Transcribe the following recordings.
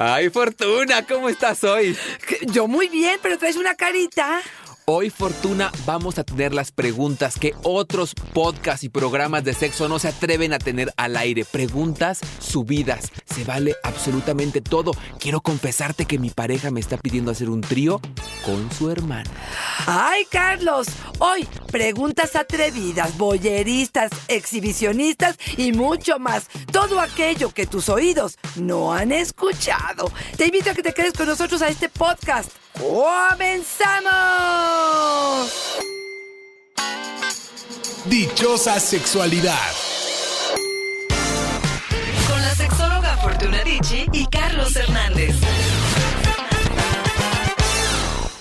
Ay, Fortuna, ¿cómo estás hoy? Yo muy bien, pero traes una carita. Hoy, Fortuna, vamos a tener las preguntas que otros podcasts y programas de sexo no se atreven a tener al aire. Preguntas subidas. Se vale absolutamente todo. Quiero confesarte que mi pareja me está pidiendo hacer un trío con su hermano. Ay, Carlos, hoy preguntas atrevidas, boyeristas, exhibicionistas y mucho más. Todo aquello que tus oídos no han escuchado. Te invito a que te quedes con nosotros a este podcast. ¡Comenzamos! Dichosa sexualidad. Con la sexóloga Fortuna Dicci y Carlos Hernández.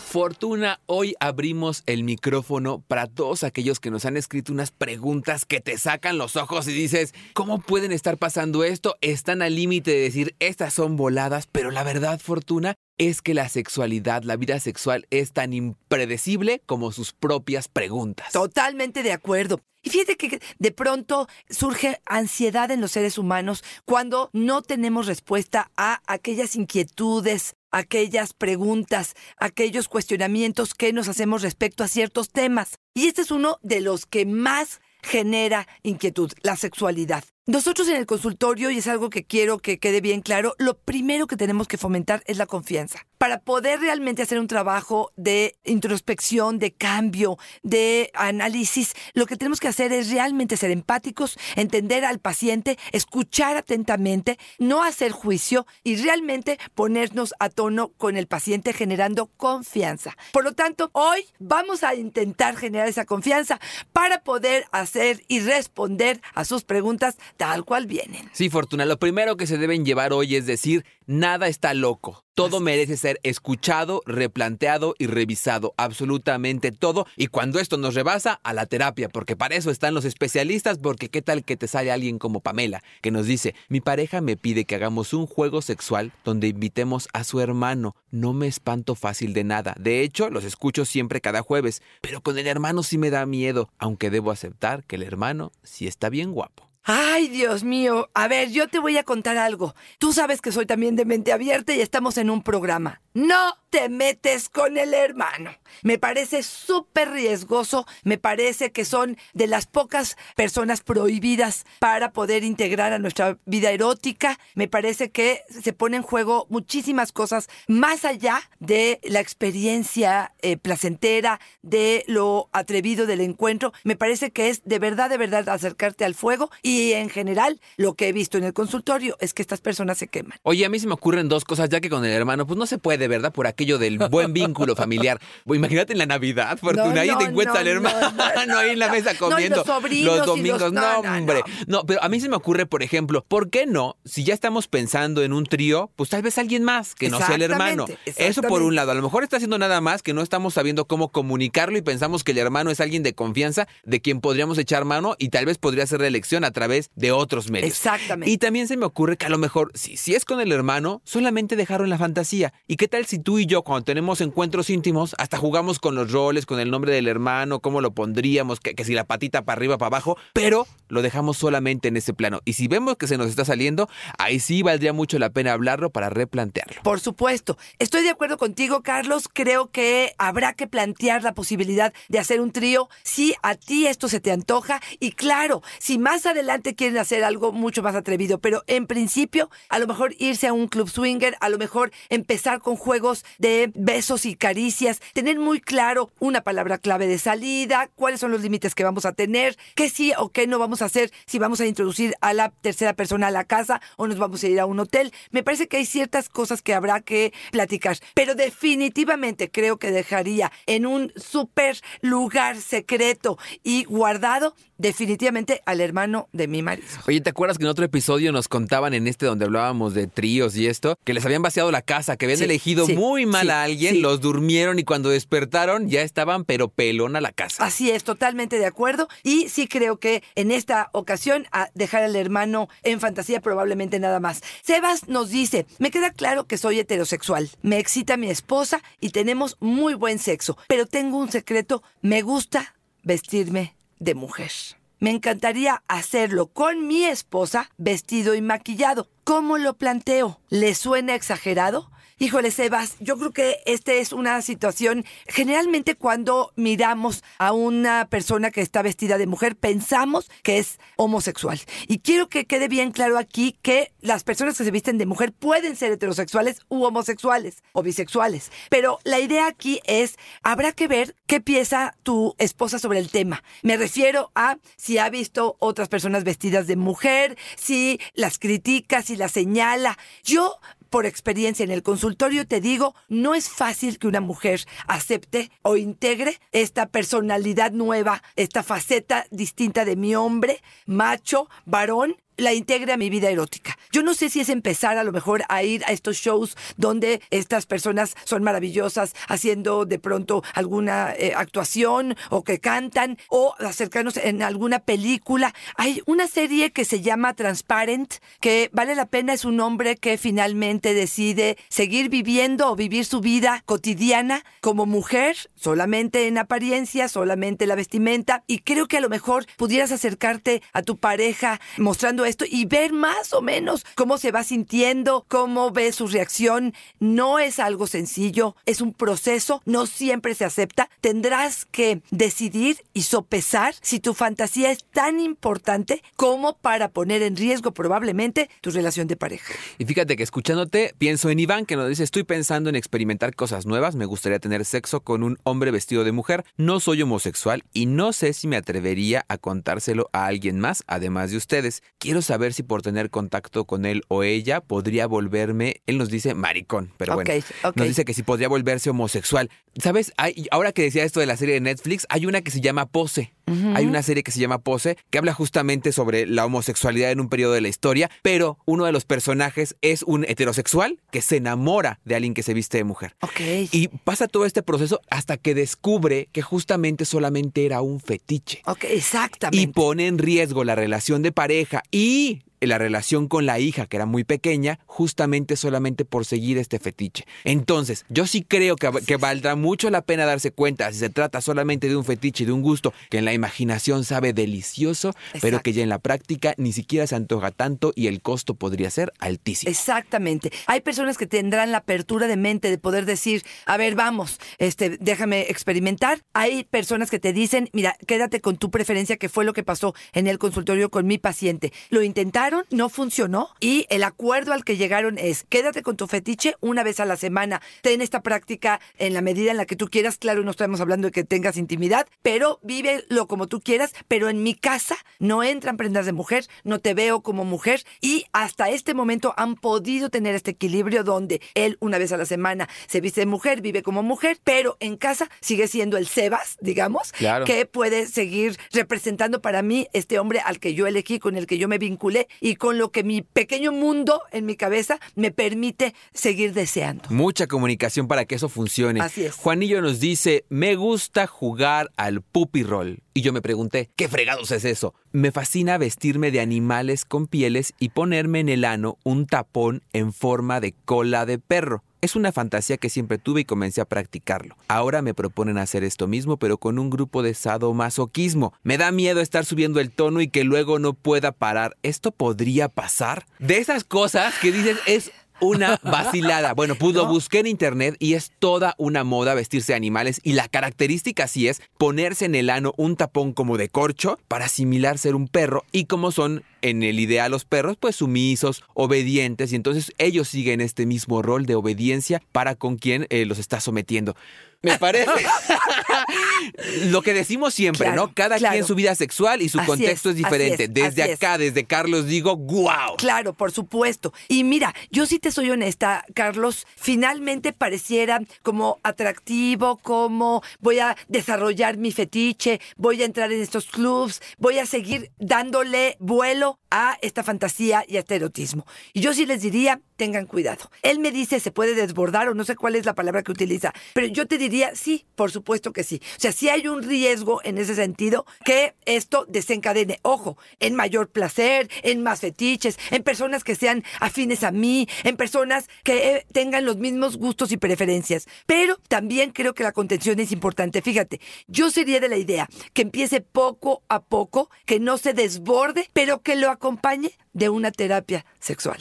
Fortuna, hoy abrimos el micrófono para todos aquellos que nos han escrito unas preguntas que te sacan los ojos y dices, ¿cómo pueden estar pasando esto? Están al límite de decir, estas son voladas, pero la verdad, Fortuna, es que la sexualidad, la vida sexual es tan impredecible como sus propias preguntas. Totalmente de acuerdo. Y fíjate que de pronto surge ansiedad en los seres humanos cuando no tenemos respuesta a aquellas inquietudes, aquellas preguntas, aquellos cuestionamientos que nos hacemos respecto a ciertos temas. Y este es uno de los que más genera inquietud, la sexualidad. Nosotros en el consultorio, y es algo que quiero que quede bien claro, lo primero que tenemos que fomentar es la confianza. Para poder realmente hacer un trabajo de introspección, de cambio, de análisis, lo que tenemos que hacer es realmente ser empáticos, entender al paciente, escuchar atentamente, no hacer juicio y realmente ponernos a tono con el paciente generando confianza. Por lo tanto, hoy vamos a intentar generar esa confianza para poder hacer y responder a sus preguntas tal cual vienen. Sí, Fortuna, lo primero que se deben llevar hoy es decir, nada está loco. Todo merece ser escuchado, replanteado y revisado, absolutamente todo. Y cuando esto nos rebasa, a la terapia, porque para eso están los especialistas, porque qué tal que te sale alguien como Pamela, que nos dice, mi pareja me pide que hagamos un juego sexual donde invitemos a su hermano. No me espanto fácil de nada. De hecho, los escucho siempre cada jueves, pero con el hermano sí me da miedo, aunque debo aceptar que el hermano sí está bien guapo. Ay, Dios mío. A ver, yo te voy a contar algo. Tú sabes que soy también de mente abierta y estamos en un programa. No te metes con el hermano. Me parece súper riesgoso. Me parece que son de las pocas personas prohibidas para poder integrar a nuestra vida erótica. Me parece que se pone en juego muchísimas cosas más allá de la experiencia eh, placentera, de lo atrevido del encuentro. Me parece que es de verdad, de verdad acercarte al fuego y en general lo que he visto en el consultorio es que estas personas se queman. Oye, a mí se me ocurren dos cosas, ya que con el hermano, pues no se puede, ¿verdad? Por aquello del buen vínculo familiar. Imagínate en la Navidad, Fortuna, No, ahí no, te encuentras no, al hermano no, ahí en la mesa comiendo. los sobrinos domingos, los- no, hombre. no. Pero a mí se me ocurre, por ejemplo, ¿por qué no? Si ya estamos pensando en un trío, pues tal vez alguien más que no sea el hermano. Eso por un lado. A lo mejor está haciendo nada más que no estamos sabiendo cómo comunicarlo y pensamos que el hermano es alguien de confianza de quien podríamos echar mano y tal vez podría ser la elección a través de otros medios. Exactamente. Y también se me ocurre que a lo mejor, si, si es con el hermano, solamente dejarlo en la fantasía. ¿Y qué tal si tú y yo, cuando tenemos encuentros íntimos, hasta jugamos con los roles, con el nombre del hermano, cómo lo pondríamos, que, que si la patita para arriba, para abajo, pero lo dejamos solamente en ese plano. Y si vemos que se nos está saliendo, ahí sí valdría mucho la pena hablarlo para replantearlo. Por supuesto. Estoy de acuerdo contigo, Carlos. Creo que habrá que plantear la posibilidad de hacer un trío si a ti esto se te antoja. Y claro, si más adelante quieren hacer algo mucho más atrevido, pero en principio, a lo mejor irse a un club swinger, a lo mejor empezar con juegos de besos y caricias, tener muy claro una palabra clave de salida, cuáles son los límites que vamos a tener, qué sí o qué no vamos a hacer, si vamos a introducir a la tercera persona a la casa o nos vamos a ir a un hotel. Me parece que hay ciertas cosas que habrá que platicar, pero definitivamente creo que dejaría en un súper lugar secreto y guardado definitivamente al hermano de mi marido. Oye, ¿te acuerdas que en otro episodio nos contaban en este donde hablábamos de tríos y esto? Que les habían vaciado la casa, que habían Sí, elegido sí, muy mal sí, a alguien, sí. los durmieron y cuando despertaron ya estaban pero pelón a la casa. Así es, totalmente de acuerdo. Y sí creo que en esta ocasión a dejar al hermano en fantasía probablemente nada más. Sebas nos dice, me queda claro que soy heterosexual, me excita mi esposa y tenemos muy buen sexo, pero tengo un secreto, me gusta vestirme de mujer. me encantaría hacerlo con mi esposa vestido y maquillado. ¿Cómo lo planteo? ¿Le suena exagerado? Híjole, Sebas, yo creo que esta es una situación, generalmente cuando miramos a una persona que está vestida de mujer, pensamos que es homosexual. Y quiero que quede bien claro aquí que las personas que se visten de mujer pueden ser heterosexuales u homosexuales o bisexuales. Pero la idea aquí es, habrá que ver qué piensa tu esposa sobre el tema. Me refiero a si ha visto otras personas vestidas de mujer, si las critica, si las señala. Yo por experiencia en el consultorio te digo, no es fácil que una mujer acepte o integre esta personalidad nueva, esta faceta distinta de mi hombre, macho, varón, la integre a mi vida erótica. Yo no sé si es empezar a lo mejor a ir a estos shows donde estas personas son maravillosas haciendo de pronto alguna eh, actuación o que cantan o acercarnos en alguna película. Hay una serie que se llama Transparent que vale la pena, es un hombre que finalmente decide seguir viviendo o vivir su vida cotidiana como mujer, solamente en apariencia, solamente la vestimenta y creo que a lo mejor pudieras acercarte a tu pareja mostrando esto y ver más o menos cómo se va sintiendo, cómo ve su reacción. No es algo sencillo, es un proceso, no siempre se acepta. Tendrás que decidir y sopesar si tu fantasía es tan importante como para poner en riesgo probablemente tu relación de pareja. Y fíjate que escuchándote, pienso en Iván que nos dice, estoy pensando en experimentar cosas nuevas, me gustaría tener sexo con un hombre vestido de mujer, no soy homosexual y no sé si me atrevería a contárselo a alguien más, además de ustedes. Quiero saber si por tener contacto con él o ella podría volverme, él nos dice maricón, pero bueno, nos dice que si podría volverse homosexual. ¿Sabes? Hay- ahora que decía esto de la serie de Netflix, hay una que se llama Pose. Hay una serie que se llama Pose que habla justamente sobre la homosexualidad en un periodo de la historia, pero uno de los personajes es un heterosexual que se enamora de alguien que se viste de mujer. Ok. Y pasa todo este proceso hasta que descubre que justamente solamente era un fetiche. ok, exactamente. Y pone en riesgo la relación de pareja y la relación con la hija, que era muy pequeña, justamente solamente por seguir este fetiche. Entonces, yo sí creo que, que valdrá mucho la pena darse cuenta si se trata solamente de un fetiche y de un gusto que en la imaginación sabe delicioso, pero que ya en la práctica ni siquiera se antoja tanto y el costo podría ser altísimo. Exactamente. Hay personas que tendrán la apertura de mente de poder decir, a ver, vamos, este, déjame experimentar. Hay personas que te dicen, mira, quédate con tu preferencia, que fue lo que pasó en el consultorio con mi paciente. Lo intentaron, no funcionó y el acuerdo al que llegaron es, quédate con tu fetiche una vez a la semana. Ten esta práctica en la medida en la que tú quieras. Claro, no estamos hablando de que tengas intimidad, pero vívelo como tú quieras. Pero en mi casa no entran prendas de mujer, no te veo como mujer y hasta este momento han podido tener este equilibrio donde él una vez a la semana se viste de mujer, vive como mujer, pero en casa sigue siendo el Sebas, digamos, Claro. que puede seguir representando para mí este hombre al que yo elegí, con el que yo me vinculé y con lo que mi pequeño mundo en mi cabeza me permite seguir deseando. Mucha comunicación para que eso funcione. Así es. Juanillo nos dice, me gusta jugar al puppy roll. Y yo me pregunté, ¿qué fregados es eso? Me fascina vestirme de animales con pieles y ponerme en el ano un tapón en forma de cola de perro. Es una fantasía que siempre tuve y comencé a practicarlo. Ahora me proponen hacer esto mismo, pero con un grupo de sadomasoquismo. Me da miedo estar subiendo el tono y que luego no pueda parar. ¿Esto podría pasar? De esas cosas que dices es una vacilada. Bueno, pues lo busqué en internet y es toda una moda vestirse de animales y la característica sí es ponerse en el ano un tapón como de corcho para asimilar ser un perro y como son en el ideal los perros pues sumisos, obedientes y entonces ellos siguen este mismo rol de obediencia para con quien eh, los está sometiendo. Me parece lo que decimos siempre, Claro, ¿no? Cada claro. quien su vida sexual y su Así contexto es, es, diferente. es, desde es. acá, desde Carlos digo, wow. Claro, por supuesto. Y mira, yo sí te soy honesta, Carlos, finalmente pareciera como atractivo, como voy a desarrollar mi fetiche, voy a entrar en estos clubs, voy a seguir dándole vuelo a esta fantasía y a este erotismo. Y yo sí les diría, tengan cuidado. Él me dice, se puede desbordar o no sé cuál es la palabra que utiliza, pero yo te diría, sí, por supuesto que sí. O sea, sí hay un riesgo en ese sentido que esto desencadene, ojo, en mayor placer, en más fetiches, en personas que sean afines a mí, en personas que eh, tengan los mismos gustos y preferencias. Pero también creo que la contención es importante. Fíjate, yo sería de la idea que empiece poco a poco, que no se desborde, pero que lo acompañe de una terapia sexual.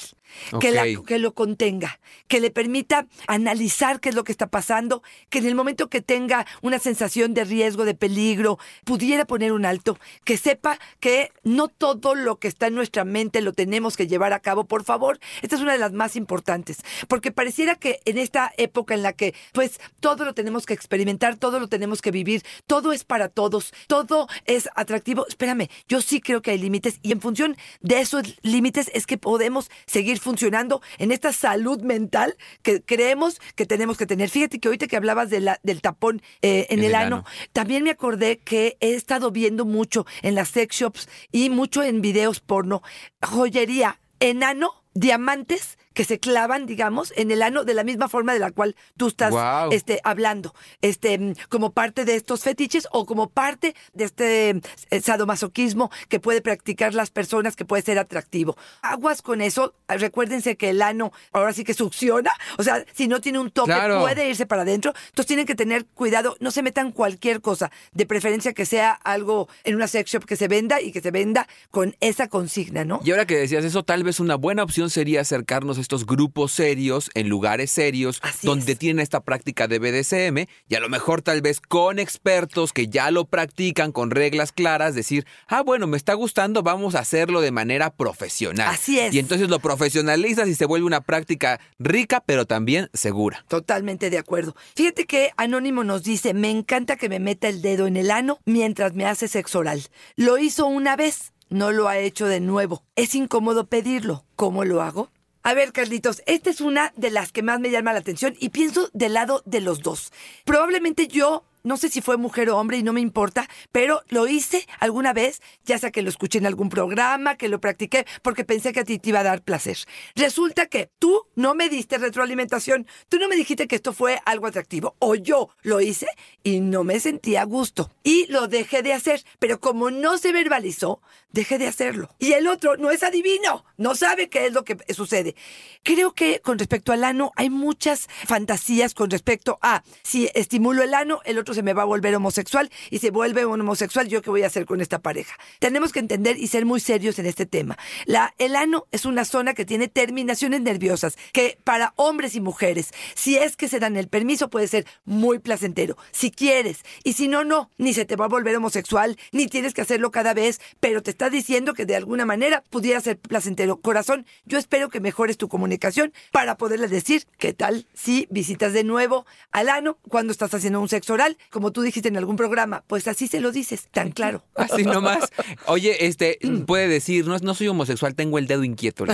Que, la- Ok. que lo contenga, que le permita analizar qué es lo que está pasando, que en el momento que tenga una sensación de riesgo, de peligro, pudiera poner un alto, que sepa que no todo lo que está en nuestra mente lo tenemos que llevar a cabo, por favor. Esta es una de las más importantes, porque pareciera que en esta época en la que pues todo lo tenemos que experimentar, todo lo tenemos que vivir, todo es para todos, todo es atractivo. Espérame, yo sí creo que hay límites y en función de esos límites es que podemos seguir funcionando en esta salud mental que creemos que tenemos que tener. Fíjate que ahorita que hablabas de la- del tapón eh, en, En el, el ano, ano. también me acordé que he estado viendo mucho en las sex shops y mucho en videos porno, joyería, enano, diamantes que se clavan, digamos, en el ano de la misma forma de la cual tú estás este, hablando, este, mm, como parte de estos fetiches o como parte de este eh, sadomasoquismo que puede practicar las personas, que puede ser atractivo. Aguas con eso, ah, recuérdense que el ano ahora sí que succiona, o sea, si no tiene un toque Claro. puede irse para adentro, entonces tienen que tener cuidado, no se metan cualquier cosa, de preferencia que sea algo en una sex shop que se venda y que se venda con esa consigna, ¿no? Y ahora que decías eso, tal vez una buena opción sería acercarnos a estos grupos serios, en lugares serios, Así donde es. tienen esta práctica de BDSM, y a lo mejor tal vez con expertos que ya lo practican con reglas claras, decir, ah, bueno, me está gustando, vamos a hacerlo de manera profesional. Así es. Y entonces lo profesionalizas y se vuelve una práctica rica, pero también segura. Totalmente de acuerdo. Fíjate que Anónimo nos dice, me encanta que me meta el dedo en el ano mientras me hace sexo oral. Lo hizo una vez, no lo ha hecho de nuevo. Es incómodo pedirlo. ¿Cómo lo hago? A ver, Carlitos, esta es una de las que más me llama la atención y pienso del lado de los dos. Probablemente yo, no sé si fue mujer o hombre y no me importa, pero lo hice alguna vez, ya sea que lo escuché en algún programa, que lo practiqué, porque pensé que a ti te iba a dar placer. Resulta que tú no me diste retroalimentación, tú no me dijiste que esto fue algo atractivo, o yo lo hice y no me sentía a gusto. Y lo dejé de hacer, pero como no se verbalizó, dejé de hacerlo. Y el otro no es adivino, no sabe qué es lo que sucede. Creo que con respecto al ano hay muchas fantasías con respecto a si estimulo el ano, el otro se me va a volver homosexual y se vuelve un homosexual, ¿yo qué voy a hacer con esta pareja? Tenemos que entender y ser muy serios en este tema. La, el ano es una zona que tiene terminaciones nerviosas que para hombres y mujeres, si es que se dan el permiso, puede ser muy placentero. Si quieres, y si no, no, ni se te va a volver homosexual, ni tienes que hacerlo cada vez, pero te está diciendo que de alguna manera pudiera ser placentero. Corazón, yo espero que mejores tu comunicación para poderle decir qué tal si visitas de nuevo al ano cuando estás haciendo un sexo oral, como tú dijiste en algún programa, pues así se lo dices, tan claro. Así nomás. Oye, este, puede decir, no, no soy homosexual, tengo el dedo inquieto.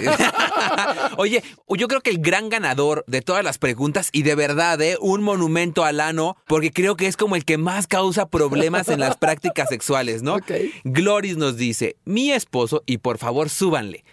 Oye, yo creo que el gran ganador de todas las preguntas, y de verdad, ¿eh? un monumento al ano, porque creo que es como el que más causa problemas en las prácticas sexuales, ¿no? Ok. Gloris nos dice, mi esposo, y por favor súbanle,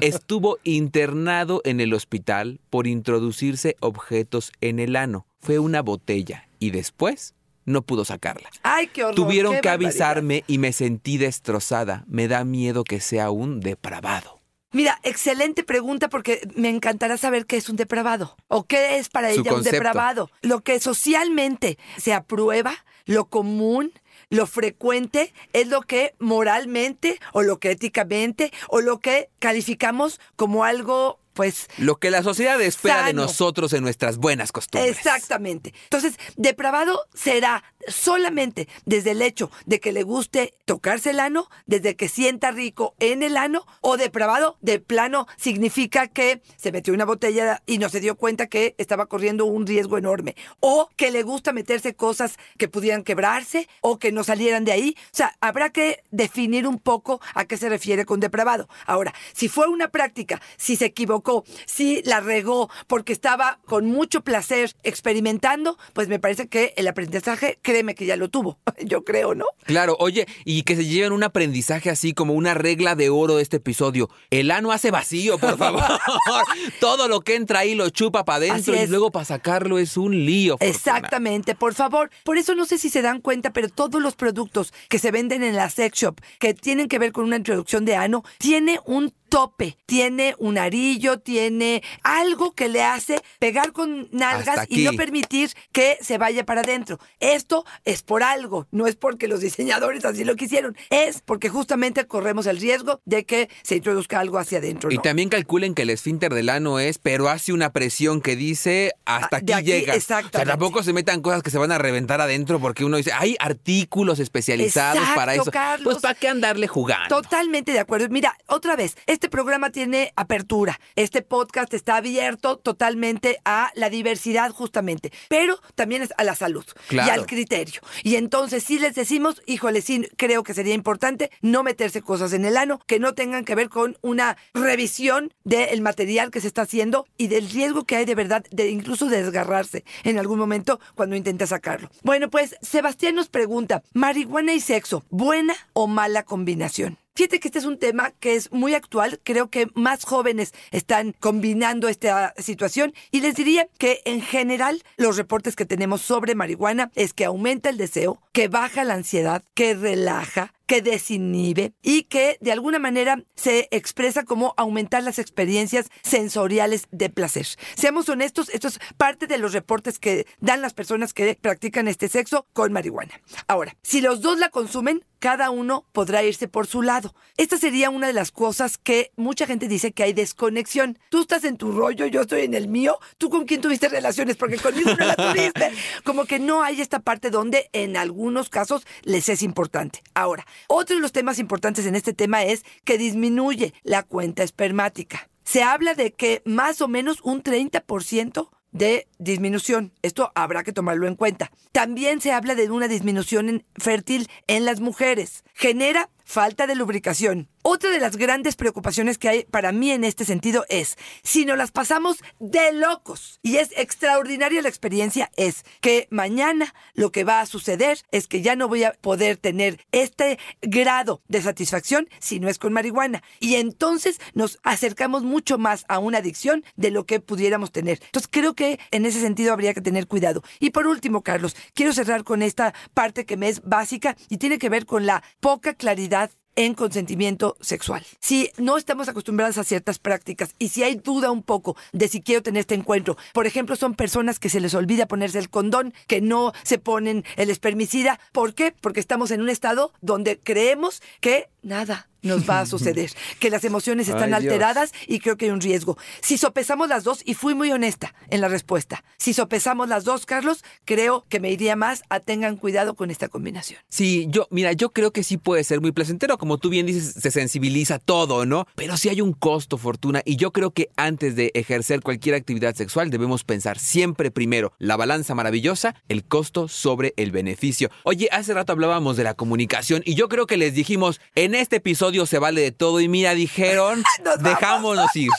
estuvo internado en el hospital por introducirse objetos en el ano. Fue una botella y después no pudo sacarla. Ay, qué horror. Tuvieron qué que avisarme y me sentí destrozada. Me da miedo que sea un depravado. Mira, excelente pregunta porque me encantará saber qué es un depravado o qué es para Su ella un depravado. Lo que socialmente se aprueba, lo común, lo frecuente, es lo que moralmente o lo que éticamente o lo que calificamos como algo, pues, Lo que la sociedad espera de nosotros en nuestras buenas costumbres. Exactamente. Entonces, depravado será solamente desde el hecho de que le guste tocarse el ano, desde que sienta rico en el ano, o depravado de plano significa que se metió una botella y no se dio cuenta que estaba corriendo un riesgo enorme, o que le gusta meterse cosas que pudieran quebrarse o que no salieran de ahí. O sea, habrá que definir un poco a qué se refiere con depravado. Ahora, si fue una práctica, si se equivocó, si la regó porque estaba con mucho placer experimentando, pues me parece que el aprendizaje créeme que ya lo tuvo. Yo creo, ¿no? Claro, oye, y que se lleven un aprendizaje así como una regla de oro de este episodio. El ano hace vacío, por favor. Todo lo que entra ahí lo chupa para adentro y luego para sacarlo es un lío. Fortuna. Exactamente, por favor. Por eso no sé si se dan cuenta, pero todos los productos que se venden en la sex shop que tienen que ver con una introducción de ano, tiene un tope, tiene un arillo, tiene algo que le hace pegar con nalgas y no permitir que se vaya para adentro. Esto es por algo, no es porque los diseñadores así lo quisieron, es porque justamente corremos el riesgo de que se introduzca algo hacia adentro. Y también calculen que el esfínter del ano es, pero hace una presión que dice hasta Ah, aquí, llega. O sea, tampoco se metan cosas que se van a reventar adentro porque uno dice, hay artículos especializados Exacto, para eso. Carlos. Pues para qué andarle jugando. Totalmente de acuerdo. Mira, otra vez, este programa tiene apertura. Este podcast está abierto totalmente a la diversidad, justamente, pero también es a la salud y al criterio. Y entonces, si les decimos, híjole, sí, creo que sería importante no meterse cosas en el ano que no tengan que ver con una revisión del material que se está haciendo y del riesgo que hay de verdad de incluso desgarrarse en algún momento cuando intenta sacarlo. Bueno, pues Sebastián nos pregunta, ¿marihuana y sexo, buena o mala combinación? Fíjate que este es un tema que es muy actual. Creo que más jóvenes están combinando esta situación y les diría que en general los reportes que tenemos sobre marihuana es que aumenta el deseo, que baja la ansiedad, que relaja, que desinhibe y que de alguna manera se expresa como aumentar las experiencias sensoriales de placer. Seamos honestos, esto es parte de los reportes que dan las personas que practican este sexo con marihuana. Ahora, si los dos la consumen, cada uno podrá irse por su lado. Esta sería una de las cosas que mucha gente dice que hay desconexión. Tú estás en tu rollo, yo estoy en el mío. ¿Tú con quién tuviste relaciones? Porque conmigo no la tuviste. Como que no hay esta parte donde en algunos casos les es importante. Ahora, otro de los temas importantes en este tema es que disminuye la cuenta espermática. Se habla de que más o menos un 30% de disminución. Esto habrá que tomarlo en cuenta. También se habla de una disminución en- fértil en las mujeres. Genera falta de lubricación. Otra de las grandes preocupaciones que hay para mí en este sentido es, si nos las pasamos de locos y es extraordinaria la experiencia, es que mañana lo que va a suceder es que ya no voy a poder tener este grado de satisfacción si no es con marihuana. Y entonces nos acercamos mucho más a una adicción de lo que pudiéramos tener. Entonces creo que en ese sentido habría que tener cuidado. Y por último, Carlos, quiero cerrar con esta parte que me es básica y tiene que ver con la poca claridad en consentimiento sexual. Si no estamos acostumbrados a ciertas prácticas y si hay duda un poco de si quiero tener este encuentro, por ejemplo, son personas que se les olvida ponerse el condón, que no se ponen el espermicida. ¿Por qué? Porque estamos en un estado donde creemos que nada nos va a suceder, que las emociones están Ay, Dios. alteradas y creo que hay un riesgo. Si sopesamos las dos, y fui muy honesta en la respuesta, si sopesamos las dos, Carlos, creo que me iría más a tengan cuidado con esta combinación. Sí, yo, mira, yo creo que sí puede ser muy placentero, como tú bien dices, se sensibiliza todo, ¿no? Pero sí hay un costo, Fortuna, y yo creo que antes de ejercer cualquier actividad sexual debemos pensar siempre primero la balanza maravillosa, el costo sobre el beneficio. Oye, hace rato hablábamos de la comunicación y yo creo que les dijimos, en este episodio se vale de todo y mira, dijeron, dejámonos ir.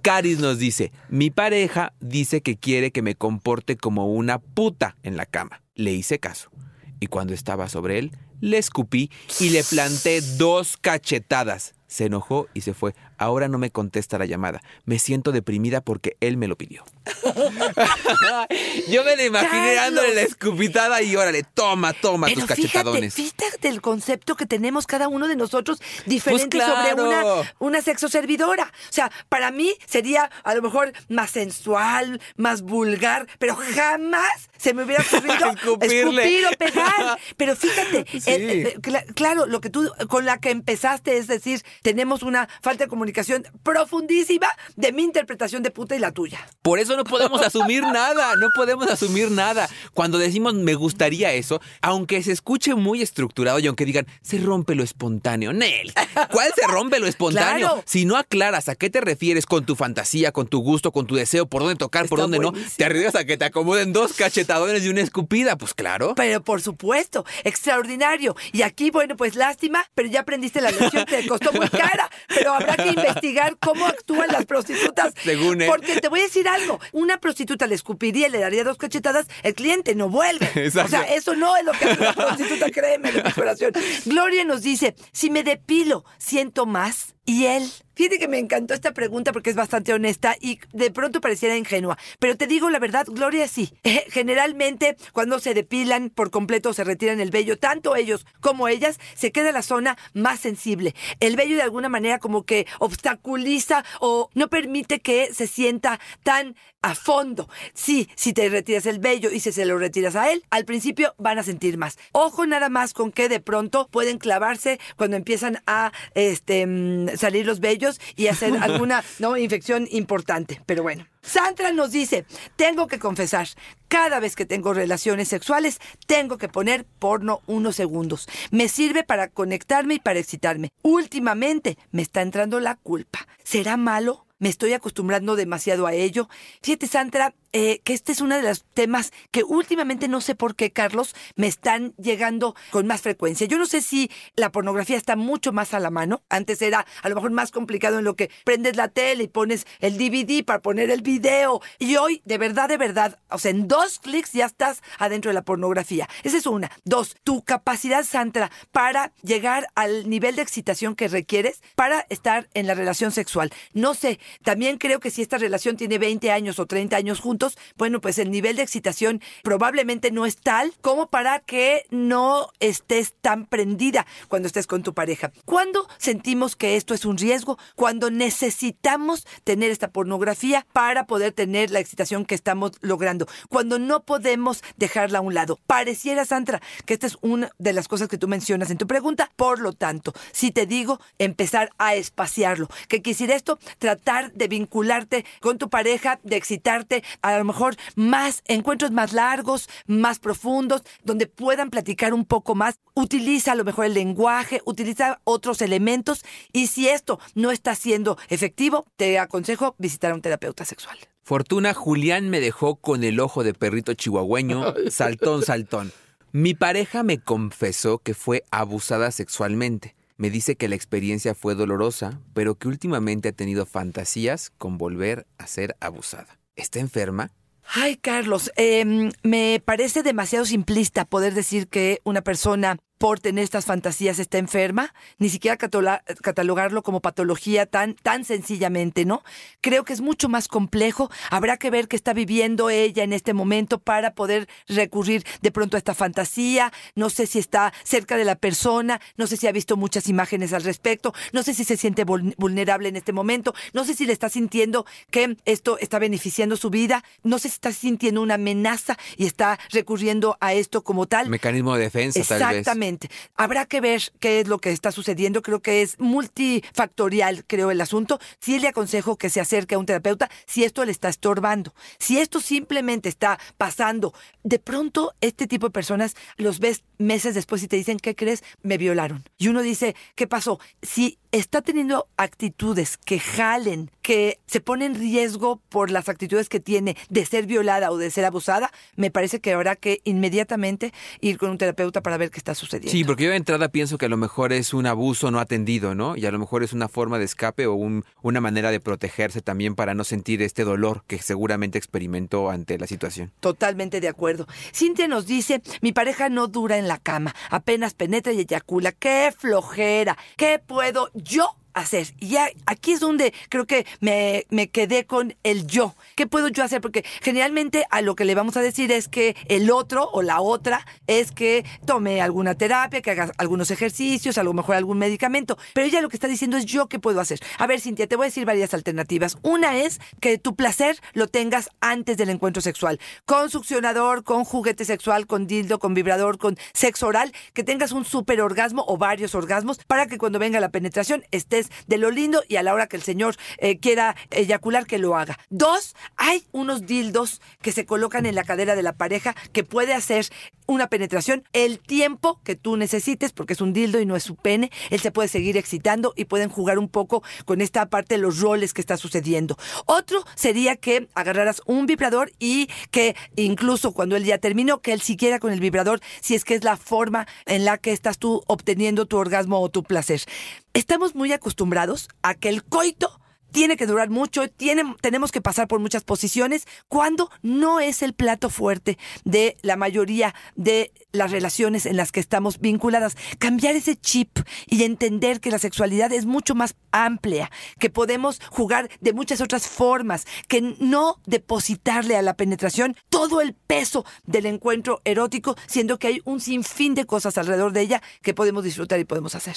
Caris nos dice, mi pareja dice que quiere que me comporte como una puta en la cama. Le hice caso. Y cuando estaba sobre él, le escupí y le planté dos cachetadas. Se enojó y se fue. Ahora no me contesta la llamada. Me siento deprimida porque él me lo pidió. Yo me lo imaginé Carlos. dándole la escupitada y órale, toma, toma tus Pero fíjate, cachetadones. fíjate el concepto que tenemos cada uno de nosotros diferente Pues claro. sobre una, una sexo servidora. O sea, para mí sería a lo mejor más sensual, más vulgar, pero jamás se me hubiera ocurrido escupir o pegar. Pero fíjate, Sí. eh, eh, cla- claro, lo que tú con la que empezaste es decir, tenemos una falta de comunicación profundísima de mi interpretación de puta y la tuya. Por eso no podemos asumir nada, no podemos asumir nada. Cuando decimos me gustaría eso, aunque se escuche muy estructurado y aunque digan se rompe lo espontáneo, Nel, ¿cuál se rompe lo espontáneo? Claro. Si no aclaras a qué te refieres con tu fantasía, con tu gusto, con tu deseo, por dónde tocar, por dónde no, te arriesgas a que te acomoden dos cachetadones y una escupida, pues claro. Pero por supuesto, extraordinario. Y aquí, bueno, pues lástima, pero ya aprendiste la lección, te costó muy cara. Pero habrá que investigar cómo actúan las prostitutas. Según él. Porque te voy a decir algo, una prostituta le escupiría y le daría dos cachetadas, el cliente no vuelve. Exacto. O sea, eso no es lo que hace la prostituta, créeme, la desesperación. Gloria nos dice, si me depilo, siento más. Y él, fíjate que me encantó esta pregunta porque es bastante honesta y de pronto pareciera ingenua. Pero te digo la verdad, Gloria, sí. Eh, generalmente, cuando se depilan por completo se retiran el vello, tanto ellos como ellas, se queda la zona más sensible. El vello de alguna manera como que obstaculiza o no permite que se sienta tan a fondo. Sí, si te retiras el vello y si se lo retiras a él, al principio van a sentir más. Ojo nada más con que de pronto pueden clavarse cuando empiezan a este, mm, salir los vellos y hacer alguna no infección importante. Pero bueno. Sandra nos dice, tengo que confesar, cada vez que tengo relaciones sexuales, tengo que poner porno unos segundos. Me sirve para conectarme y para excitarme. Últimamente me está entrando la culpa. ¿Será malo? Me estoy acostumbrando demasiado a ello. Fíjate, Sandra, eh, que este es uno de los temas que últimamente no sé por qué, Carlos, me están llegando con más frecuencia. Yo no sé si la pornografía está mucho más a la mano. Antes era a lo mejor más complicado en lo que prendes la tele y pones el DVD para poner el video. Y hoy, de verdad, de verdad, o sea, en dos clics ya estás adentro de la pornografía. Esa es una. Dos, tu capacidad, Sandra, para llegar al nivel de excitación que requieres para estar en la relación sexual. No sé, también creo que si esta relación tiene 20 años o 30 años juntos, bueno, pues el nivel de excitación probablemente no es tal como para que no estés tan prendida cuando estés con tu pareja. ¿Cuándo sentimos que esto es un riesgo? Cuando necesitamos tener esta pornografía para poder tener la excitación que estamos logrando. Cuando no podemos dejarla a un lado. Pareciera, Sandra, que esta es una de las cosas que tú mencionas en tu pregunta. Por lo tanto, si te digo empezar a espaciarlo, que quisiera esto, tratar de vincularte con tu pareja, de excitarte, a lo mejor más encuentros más largos, más profundos, donde puedan platicar un poco más. Utiliza a lo mejor el lenguaje, utiliza otros elementos y si esto no está siendo efectivo, te aconsejo visitar a un terapeuta sexual. Fortuna Julián me dejó con el ojo de perrito chihuahueño, saltón, saltón. Mi pareja me confesó que fue abusada sexualmente. Me dice que la experiencia fue dolorosa, pero que últimamente ha tenido fantasías con volver a ser abusada. ¿Está enferma? Ay, Carlos, em, me parece demasiado simplista poder decir que una persona por tener estas fantasías está enferma, ni siquiera catalogarlo como patología tan, tan sencillamente, ¿no? Creo que es mucho más complejo. Habrá que ver qué está viviendo ella en este momento para poder recurrir de pronto a esta fantasía. No sé si está cerca de la persona, no sé si ha visto muchas imágenes al respecto, no sé si se siente vulnerable en este momento, no sé si le está sintiendo que esto está beneficiando su vida, no sé si está sintiendo una amenaza y está recurriendo a esto como tal. Mecanismo de defensa, tal vez. Habrá que ver qué es lo que está sucediendo. Creo que es multifactorial, creo, el asunto. Sí le aconsejo que se acerque a un terapeuta si esto le está estorbando. Si esto simplemente está pasando, de pronto este tipo de personas los ves meses después y te dicen, ¿qué crees? Me violaron. Y uno dice, ¿qué pasó? Si está teniendo actitudes que jalen, que se pone en riesgo por las actitudes que tiene de ser violada o de ser abusada, me parece que habrá que inmediatamente ir con un terapeuta para ver qué está sucediendo. Sí, porque yo de entrada pienso que a lo mejor es un abuso no atendido, ¿no? Y a lo mejor es una forma de escape o un, una manera de protegerse también para no sentir este dolor que seguramente experimentó ante la situación. Totalmente de acuerdo. Cintia nos dice, mi pareja no dura en la cama, apenas penetra y eyacula. ¡Qué flojera! ¿Qué puedo yo hacer. Y ya aquí es donde creo que me, me, quedé con el yo. ¿Qué puedo yo hacer? Porque generalmente a lo que le vamos a decir es que el otro o la otra es que tome alguna terapia, que haga algunos ejercicios, a lo mejor algún medicamento. Pero ella lo que está diciendo es yo qué puedo hacer. A ver, Cintia, te voy a decir varias alternativas. Una es que tu placer lo tengas antes del encuentro sexual. Con succionador, con juguete sexual, con dildo, con vibrador, con sexo oral, que tengas un super orgasmo o varios orgasmos para que cuando venga la penetración estés de lo lindo y a la hora que el Señor eh, quiera eyacular, que lo haga. Dos, hay unos dildos que se colocan en la cadera de la pareja que puede hacer una penetración el tiempo que tú necesites, porque es un dildo y no es su pene. Él se puede seguir excitando y pueden jugar un poco con esta parte de los roles que está sucediendo. Otro sería que agarraras un vibrador y que incluso cuando él ya terminó, que él siquiera con el vibrador, si es que es la forma en la que estás tú obteniendo tu orgasmo o tu placer. Estamos muy acostumbrados a que el coito tiene que durar mucho, tiene, tenemos que pasar por muchas posiciones, cuando no es el plato fuerte de la mayoría de las relaciones en las que estamos vinculadas. Cambiar ese chip y entender que la sexualidad es mucho más amplia, que podemos jugar de muchas otras formas, que no depositarle a la penetración todo el peso del encuentro erótico, siendo que hay un sinfín de cosas alrededor de ella que podemos disfrutar y podemos hacer.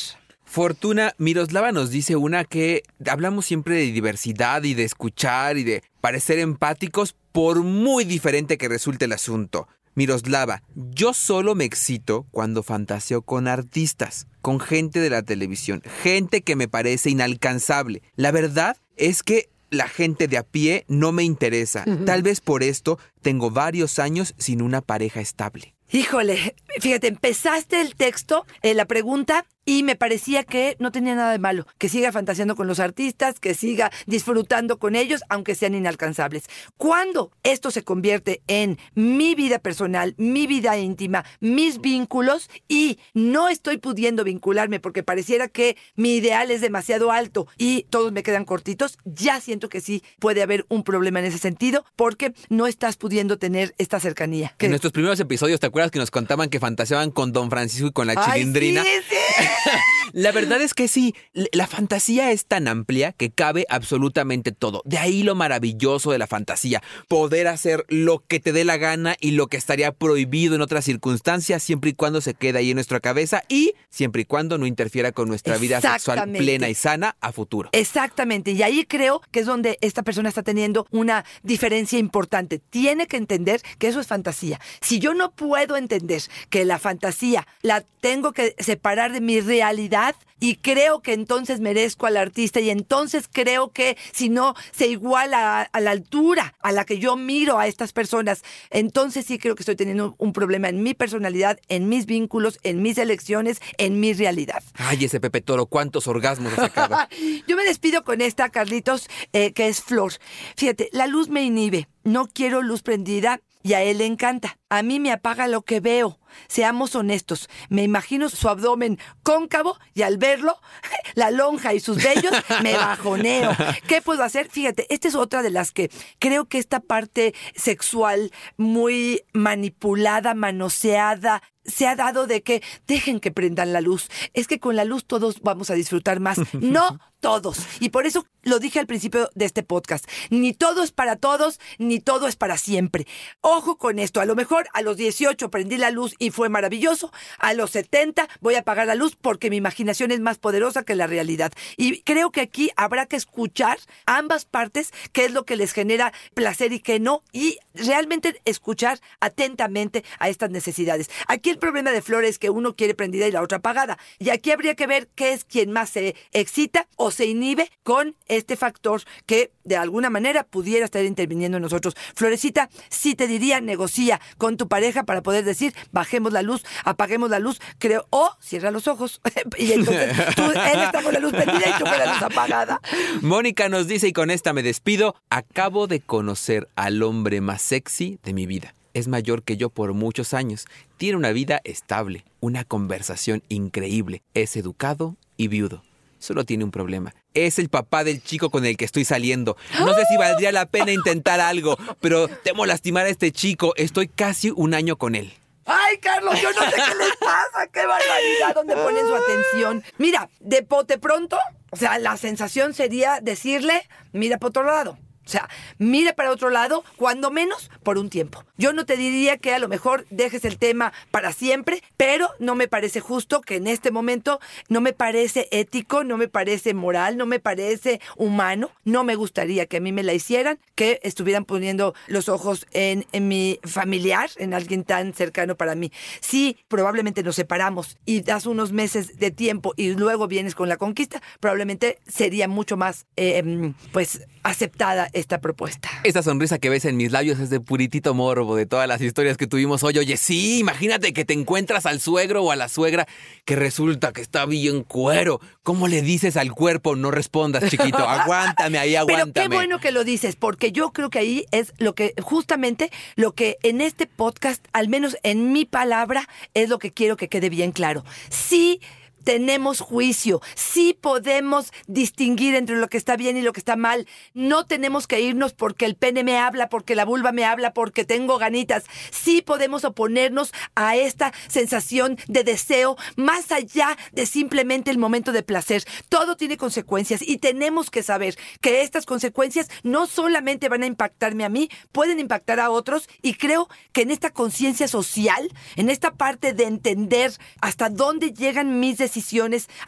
Fortuna, Miroslava nos dice una que hablamos siempre de diversidad y de escuchar y de parecer empáticos por muy diferente que resulte el asunto. Miroslava, yo solo me excito cuando fantaseo con artistas, con gente de la televisión, gente que me parece inalcanzable. La verdad es que la gente de a pie no me interesa. Tal vez por esto tengo varios años sin una pareja estable. Híjole, fíjate, empezaste el texto, eh, la pregunta, y me parecía que no tenía nada de malo, que siga fantaseando con los artistas, que siga disfrutando con ellos, aunque sean inalcanzables. Cuando esto se convierte en mi vida personal, mi vida íntima, mis vínculos, y no estoy pudiendo vincularme porque pareciera que mi ideal es demasiado alto y todos me quedan cortitos, ya siento que sí puede haber un problema en ese sentido, porque no estás pudiendo tener esta cercanía. En nuestros primeros episodios, ¿te acuerdas que nos contaban que fantaseaban con Don Francisco y con la Ay, chilindrina? sí, sí. La verdad es que sí, la fantasía es tan amplia que cabe absolutamente todo. De ahí lo maravilloso de la fantasía, poder hacer lo que te dé la gana y lo que estaría prohibido en otras circunstancias, siempre y cuando se quede ahí en nuestra cabeza y siempre y cuando no interfiera con nuestra vida sexual plena y sana a futuro. Exactamente, y ahí creo que es donde esta persona está teniendo una diferencia importante. Tiene que entender que eso es fantasía. Si yo no puedo entender que la fantasía la tengo que separar de mi realidad y creo que entonces merezco al artista y entonces creo que si no se iguala a, a la altura a la que yo miro a estas personas, entonces sí creo que estoy teniendo un problema en mi personalidad, en mis vínculos, en mis elecciones, en mi realidad. Ay, ese Pepe Toro, cuántos orgasmos ha sacado. Yo me despido con esta, Carlitos, eh, que es Flor. Fíjate, la luz me inhibe. No quiero luz prendida y a él le encanta. A mí me apaga lo que veo. Seamos honestos. Me imagino su abdomen cóncavo y al verlo, la lonja y sus vellos, me bajoneo. ¿Qué puedo hacer? Fíjate, esta es otra de las que creo que esta parte sexual muy manipulada, manoseada, se ha dado de que dejen que prendan la luz. Es que con la luz todos vamos a disfrutar más. No todos. Y por eso lo dije al principio de este podcast. Ni todo es para todos, ni todo es para siempre. Ojo con esto. A lo mejor a los 18 prendí la luz y fue maravilloso. A los 70 voy a apagar la luz porque mi imaginación es más poderosa que la realidad. Y creo que aquí habrá que escuchar ambas partes, qué es lo que les genera placer y qué no, y realmente escuchar atentamente a estas necesidades. Aquí el problema de Flor es que uno quiere prendida y la otra apagada. Y aquí habría que ver qué es quien más se excita o se inhibe con este factor que de alguna manera pudiera estar interviniendo en nosotros. Florecita, sí te diría, negocia con tu pareja para poder decir, bajemos la luz, apaguemos la luz, creo, o cierra los ojos. y entonces tú, él la luz prendida y tú con la luz apagada. Mónica nos dice, y con esta me despido, acabo de conocer al hombre más sexy de mi vida. Es mayor que yo por muchos años. Tiene una vida estable, una conversación increíble. Es educado y viudo. Solo tiene un problema. Es el papá del chico con el que estoy saliendo. No sé si valdría la pena intentar algo, pero temo lastimar a este chico. Estoy casi un año con él. Ay, Carlos, yo no sé qué les pasa, qué barbaridad, ¿dónde ponen su atención? Mira, de pote pronto, o sea, la sensación sería decirle, mira para otro lado. O sea, mira para otro lado, cuando menos por un tiempo. Yo no te diría que a lo mejor dejes el tema para siempre, pero no me parece justo que en este momento no me parece ético, no me parece moral, no me parece humano. No me gustaría que a mí me la hicieran, que estuvieran poniendo los ojos en, mi familiar, en alguien tan cercano para mí. Si probablemente nos separamos y das unos meses de tiempo y luego vienes con la conquista, probablemente sería mucho más, eh, pues, aceptada esta propuesta. Esa sonrisa que ves en mis labios es de puritito morbo de todas las historias que tuvimos hoy. Oye, sí, imagínate que te encuentras al suegro o a la suegra que resulta que está bien cuero. ¿Cómo le dices al cuerpo? No respondas, chiquito. Aguántame ahí, aguántame. Pero qué bueno que lo dices, porque yo creo que ahí es lo que, justamente lo que en este podcast, al menos en mi palabra, es lo que quiero que quede bien claro. Sí tenemos juicio, sí podemos distinguir entre lo que está bien y lo que está mal. No tenemos que irnos porque el pene me habla, porque la vulva me habla, porque tengo ganitas. Sí podemos oponernos a esta sensación de deseo más allá de simplemente el momento de placer. Todo tiene consecuencias y tenemos que saber que estas consecuencias no solamente van a impactarme a mí, pueden impactar a otros y creo que en esta conciencia social, en esta parte de entender hasta dónde llegan mis decisiones,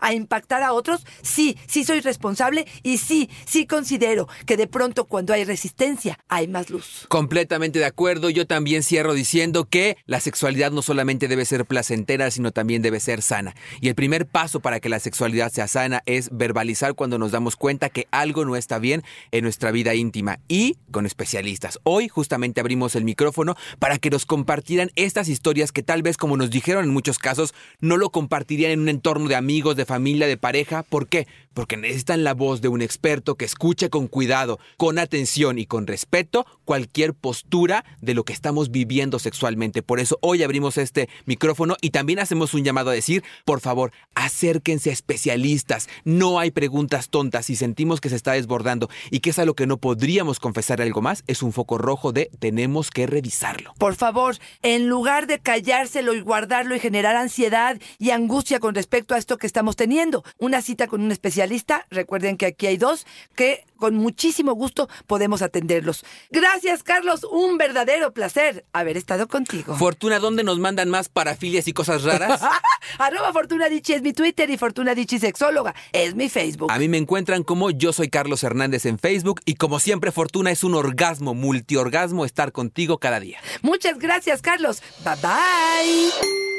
a impactar a otros, sí, sí soy responsable y sí, sí considero que de pronto cuando hay resistencia hay más luz. Completamente de acuerdo, yo también cierro diciendo que la sexualidad no solamente debe ser placentera, sino también debe ser sana. Y el primer paso para que la sexualidad sea sana es verbalizar cuando nos damos cuenta que algo no está bien en nuestra vida íntima y con especialistas. Hoy justamente abrimos el micrófono para que nos compartieran estas historias que tal vez como nos dijeron en muchos casos no lo compartirían en un entorno de amigos, de familia, de pareja. ¿Por qué? Porque necesitan la voz de un experto que escuche con cuidado, con atención y con respeto cualquier postura de lo que estamos viviendo sexualmente. Por eso hoy abrimos este micrófono y también hacemos un llamado a decir, por favor, acérquense a especialistas. No hay preguntas tontas. Si sentimos que se está desbordando y que es algo que no podríamos confesar algo más, es un foco rojo de tenemos que revisarlo. Por favor, en lugar de callárselo y guardarlo y generar ansiedad y angustia con respecto a esto que estamos teniendo. Una cita con un especialista, recuerden que aquí hay dos, que con muchísimo gusto podemos atenderlos. Gracias, Carlos, un verdadero placer haber estado contigo. Fortuna, ¿dónde nos mandan más parafilias y cosas raras? Arroba Fortuna Dichi es mi Twitter y Fortuna Dichi Sexóloga es mi Facebook. A mí me encuentran como yo soy Carlos Hernández en Facebook y como siempre Fortuna es un orgasmo, multiorgasmo estar contigo cada día. Muchas gracias, Carlos. Bye bye.